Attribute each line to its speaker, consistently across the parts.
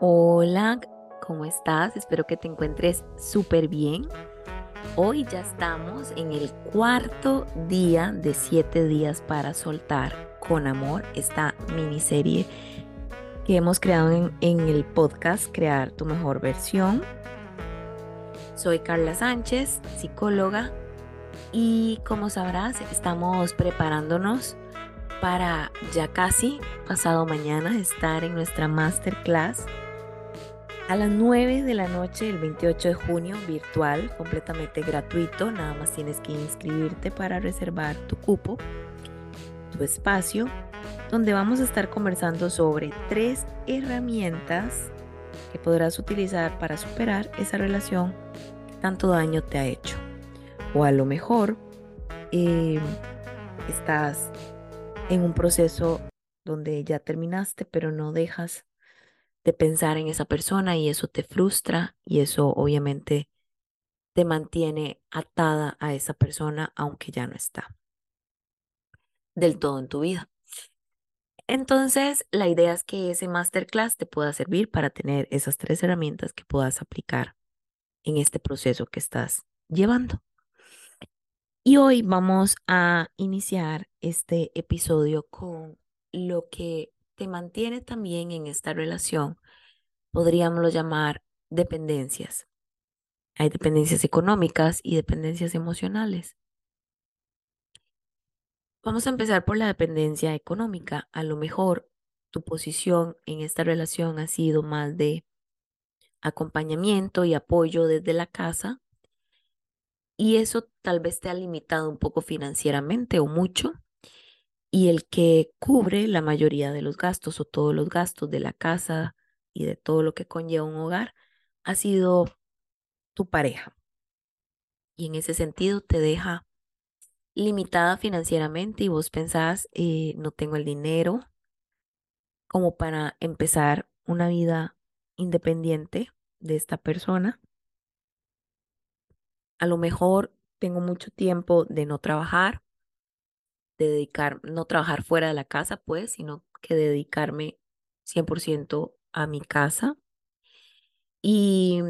Speaker 1: Hola, ¿cómo estás? Espero que te encuentres súper bien. Hoy ya estamos en el cuarto día de siete días para soltar con amor esta miniserie que hemos creado en, en el podcast Crear tu mejor versión. Soy Carla Sánchez, psicóloga, y como sabrás, estamos preparándonos para ya casi pasado mañana estar en nuestra masterclass a las 9 de la noche el 28 de junio, virtual, completamente gratuito. Nada más tienes que inscribirte para reservar tu cupo, tu espacio, donde vamos a estar conversando sobre tres herramientas que podrás utilizar para superar esa relación que tanto daño te ha hecho. O a lo mejor eh, estás en un proceso donde ya terminaste, pero no dejas de pensar en esa persona y eso te frustra y eso obviamente te mantiene atada a esa persona aunque ya no está del todo en tu vida. Entonces, la idea es que ese masterclass te pueda servir para tener esas tres herramientas que puedas aplicar en este proceso que estás llevando. Y hoy vamos a iniciar este episodio con lo que te mantiene también en esta relación, podríamos llamar dependencias. Hay dependencias económicas y dependencias emocionales. Vamos a empezar por la dependencia económica. A lo mejor tu posición en esta relación ha sido más de acompañamiento y apoyo desde la casa y eso tal vez te ha limitado un poco financieramente o mucho y el que cubre la mayoría de los gastos o todos los gastos de la casa y de todo lo que conlleva un hogar ha sido tu pareja. Y en ese sentido te deja limitada financieramente y vos pensás, eh, no tengo el dinero como para empezar una vida independiente de esta persona. A lo mejor tengo mucho tiempo de no trabajar de dedicar, no trabajar fuera de la casa, pues, sino que dedicarme 100% a mi casa. Y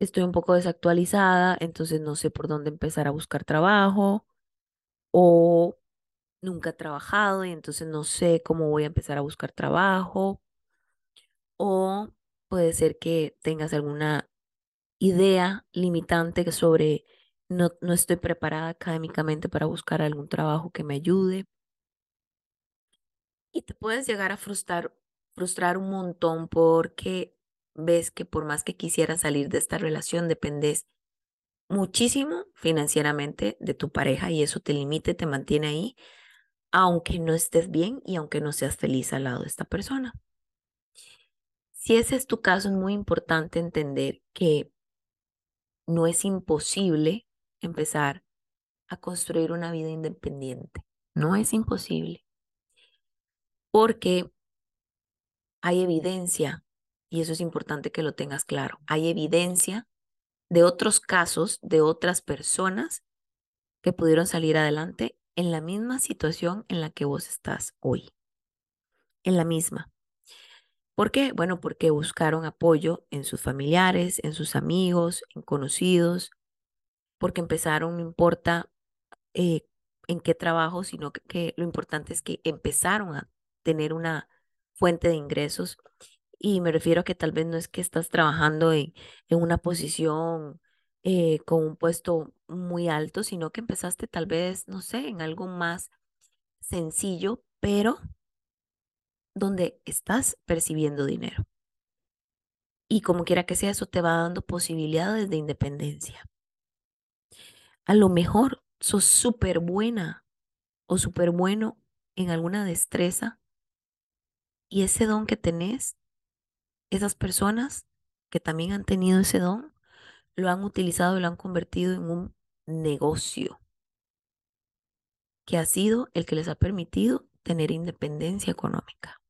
Speaker 1: estoy un poco desactualizada, entonces no sé por dónde empezar a buscar trabajo o nunca he trabajado y entonces no sé cómo voy a empezar a buscar trabajo. O puede ser que tengas alguna idea limitante sobre no, no estoy preparada académicamente para buscar algún trabajo que me ayude. Y te puedes llegar a frustrar, frustrar un montón porque ves que por más que quisieras salir de esta relación, dependes muchísimo financieramente de tu pareja y eso te limita te mantiene ahí, aunque no estés bien y aunque no seas feliz al lado de esta persona. Si ese es tu caso, es muy importante entender que no es imposible empezar a construir una vida independiente. No es imposible. Porque hay evidencia, y eso es importante que lo tengas claro, hay evidencia de otros casos, de otras personas que pudieron salir adelante en la misma situación en la que vos estás hoy. En la misma. ¿Por qué? Bueno, porque buscaron apoyo en sus familiares, en sus amigos, en conocidos, porque empezaron, no importa eh, en qué trabajo, sino que, lo importante es que empezaron a tener una fuente de ingresos. Y me refiero a que tal vez no es que estás trabajando en, en una posición eh, con un puesto muy alto, sino que empezaste tal vez, no sé, en algo más sencillo, pero donde estás percibiendo dinero. Y como quiera que sea, eso te va dando posibilidades de independencia. A lo mejor sos súper buena o súper bueno en alguna destreza y ese don que tenés, esas personas que también han tenido ese don, lo han utilizado y lo han convertido en un negocio que ha sido el que les ha permitido tener independencia económica.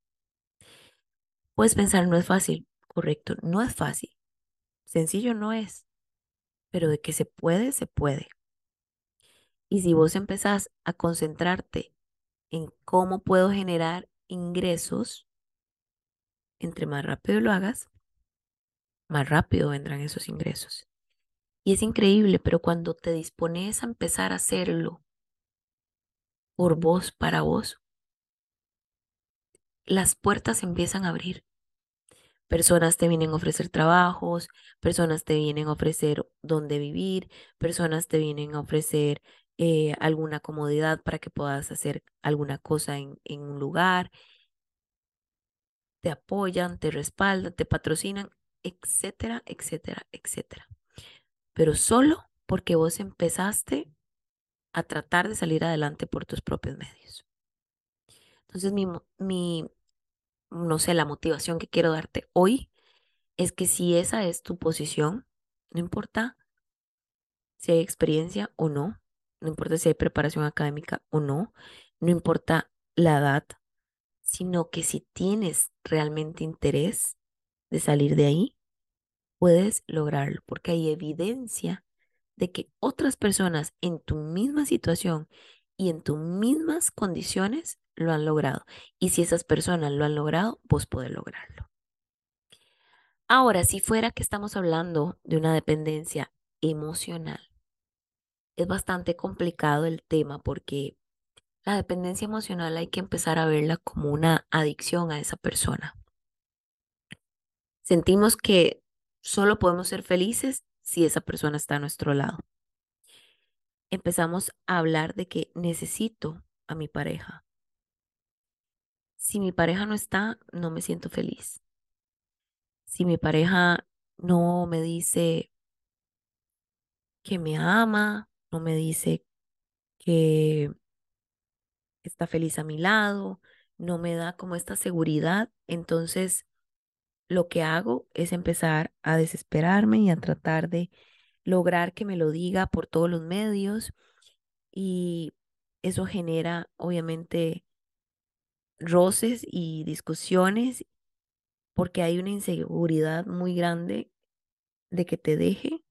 Speaker 1: Puedes pensar, no es fácil, correcto, no es fácil. Sencillo no es, pero de que se puede, se puede. Y si vos empezás a concentrarte en cómo puedo generar ingresos entre más rápido lo hagas, más rápido vendrán esos ingresos. Y es increíble, pero cuando te dispones a empezar a hacerlo por vos, para vos, las puertas empiezan a abrir. Personas te vienen a ofrecer trabajos, personas te vienen a ofrecer dónde vivir, personas te vienen a ofrecer eh, alguna comodidad para que puedas hacer alguna cosa en, en un lugar. Te apoyan, te respaldan, te patrocinan, etcétera, etcétera, etcétera. Pero solo porque vos empezaste a tratar de salir adelante por tus propios medios. Entonces, mi, mi, no sé, la motivación que quiero darte hoy es que si esa es tu posición, no importa si hay experiencia o no, no importa si hay preparación académica o no, no importa la edad, sino que si tienes realmente interés de salir de ahí, puedes lograrlo, porque hay evidencia de que otras personas en tu misma situación y en tus mismas condiciones lo han logrado. Y si esas personas lo han logrado, vos podés lograrlo. Ahora, si fuera que estamos hablando de una dependencia emocional, es bastante complicado el tema porque la dependencia emocional hay que empezar a verla como una adicción a esa persona. Sentimos que solo podemos ser felices si esa persona está a nuestro lado. Empezamos a hablar de que necesito a mi pareja. Si mi pareja no está, no me siento feliz. Si mi pareja no me dice que me ama, no me dice que está feliz a mi lado, no me da como esta seguridad, entonces lo que hago es empezar a desesperarme y a tratar de lograr que me lo diga por todos los medios y eso genera obviamente roces y discusiones porque hay una inseguridad muy grande de que te deje,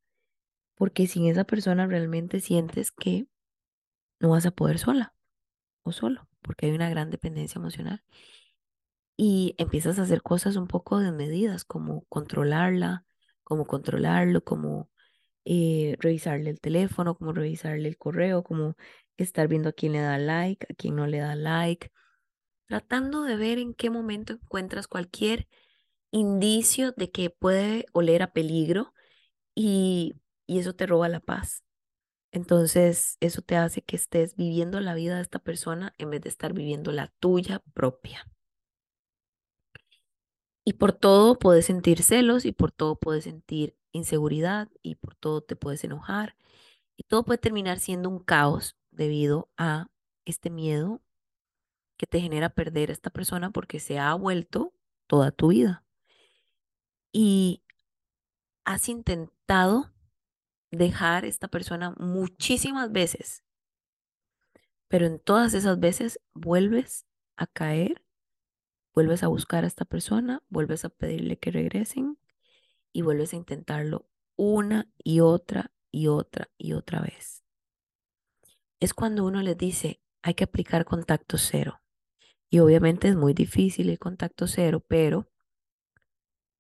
Speaker 1: porque sin esa persona realmente sientes que no vas a poder sola o solo, porque hay una gran dependencia emocional. Y empiezas a hacer cosas un poco desmedidas, como controlarla, como controlarlo, como eh, revisarle el teléfono, como revisarle el correo, como estar viendo a quién le da like, a quién no le da like, tratando de ver en qué momento encuentras cualquier indicio de que puede oler a peligro y, y eso te roba la paz. Entonces, eso te hace que estés viviendo la vida de esta persona en vez de estar viviendo la tuya propia. Y por todo puedes sentir celos y por todo puedes sentir inseguridad y por todo te puedes enojar. Y todo puede terminar siendo un caos debido a este miedo que te genera perder a esta persona porque se ha vuelto toda tu vida. Y has intentado dejar esta persona muchísimas veces, pero en todas esas veces vuelves a caer Vuelves a buscar a esta persona, vuelves a pedirle que regresen y vuelves a intentarlo una y otra y otra y otra vez. Es cuando uno les dice, hay que aplicar contacto cero. Y obviamente es muy difícil el contacto cero, pero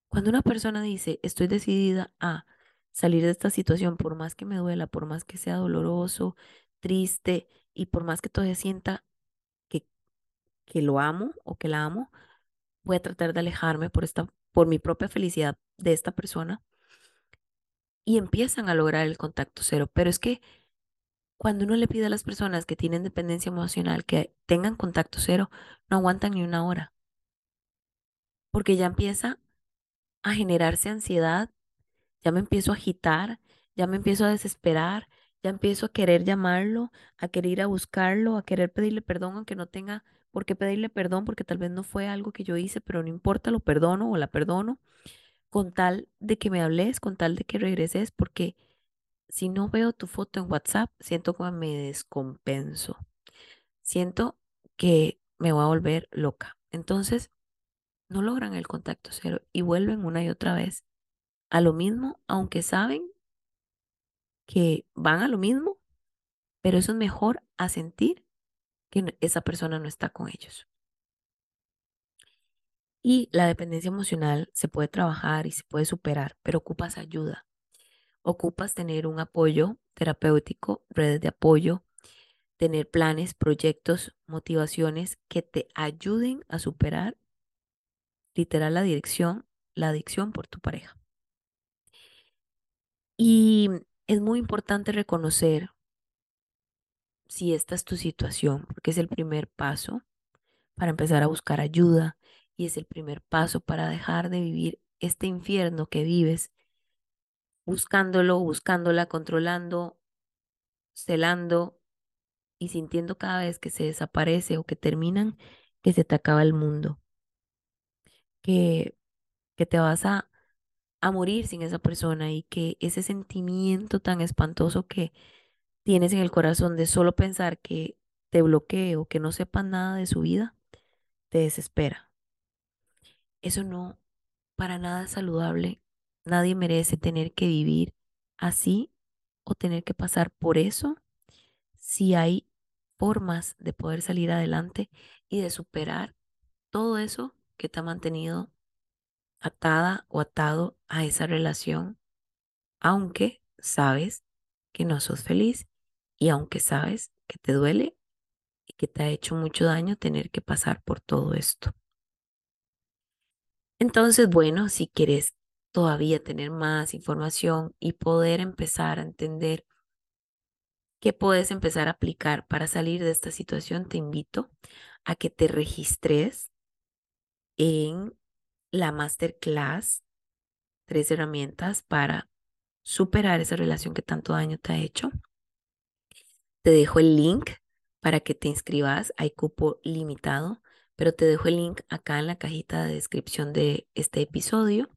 Speaker 1: cuando una persona dice, estoy decidida a salir de esta situación, por más que me duela, por más que sea doloroso, triste y por más que todavía sienta que lo amo o que la amo, voy a tratar de alejarme por, esta, por mi propia felicidad de esta persona. Y empiezan a lograr el contacto cero. Pero es que cuando uno le pide a las personas que tienen dependencia emocional que tengan contacto cero, no aguantan ni una hora. Porque ya empieza a generarse ansiedad, ya me empiezo a agitar, ya me empiezo a desesperar, ya empiezo a querer llamarlo, a querer ir a buscarlo, a querer pedirle perdón aunque no tenga por qué pedirle perdón, porque tal vez no fue algo que yo hice, pero no importa, lo perdono o la perdono, con tal de que me hables, con tal de que regreses, porque si no veo tu foto en WhatsApp, siento como me descompenso. Siento que me voy a volver loca. Entonces, no logran el contacto cero y vuelven una y otra vez a lo mismo, aunque saben que van a lo mismo, pero eso es mejor a sentir que esa persona no está con ellos. Y la dependencia emocional se puede trabajar y se puede superar, pero ocupas ayuda. Ocupas tener un apoyo terapéutico, redes de apoyo, tener planes, proyectos, motivaciones que te ayuden a superar literal la dirección, la adicción por tu pareja. Y es muy importante reconocer si esta es tu situación, porque es el primer paso para empezar a buscar ayuda y es el primer paso para dejar de vivir este infierno que vives, buscándolo, buscándola, controlando, celando y sintiendo cada vez que se desaparece o que terminan, que se te acaba el mundo, que, que te vas a, a morir sin esa persona y que ese sentimiento tan espantoso que tienes en el corazón de solo pensar que te bloquee o que no sepas nada de su vida, te desespera. Eso no, para nada es saludable. Nadie merece tener que vivir así o tener que pasar por eso si hay formas de poder salir adelante y de superar todo eso que te ha mantenido atada o atado a esa relación, aunque sabes que no sos feliz y aunque sabes que te duele y que te ha hecho mucho daño tener que pasar por todo esto. Entonces, bueno, si quieres todavía tener más información y poder empezar a entender qué puedes empezar a aplicar para salir de esta situación, te invito a que te registres en la masterclass, tres herramientas para superar esa relación que tanto daño te ha hecho. Te dejo el link para que te inscribas. Hay cupo limitado, pero te dejo el link acá en la cajita de descripción de este episodio.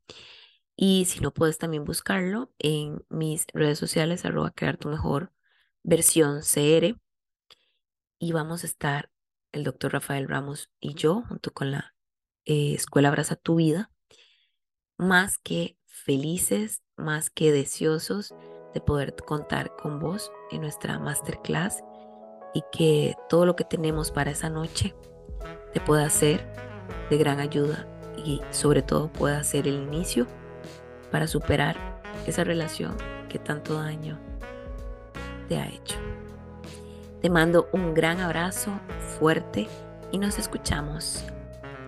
Speaker 1: Y si no puedes también buscarlo en mis redes sociales, arroba crear tu mejor versión CR. Y vamos a estar el doctor Rafael Ramos y yo, junto con la eh, Escuela Abraza tu Vida, más que felices, más que deseosos de poder contar con vos en nuestra masterclass y que todo lo que tenemos para esa noche te pueda ser de gran ayuda y sobre todo pueda ser el inicio para superar esa relación que tanto daño te ha hecho. Te mando un gran abrazo fuerte y nos escuchamos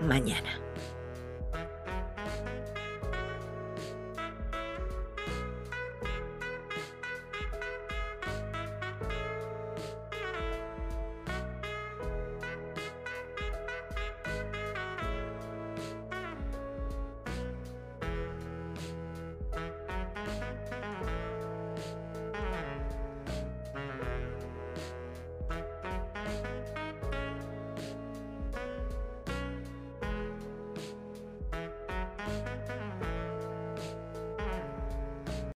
Speaker 1: mañana.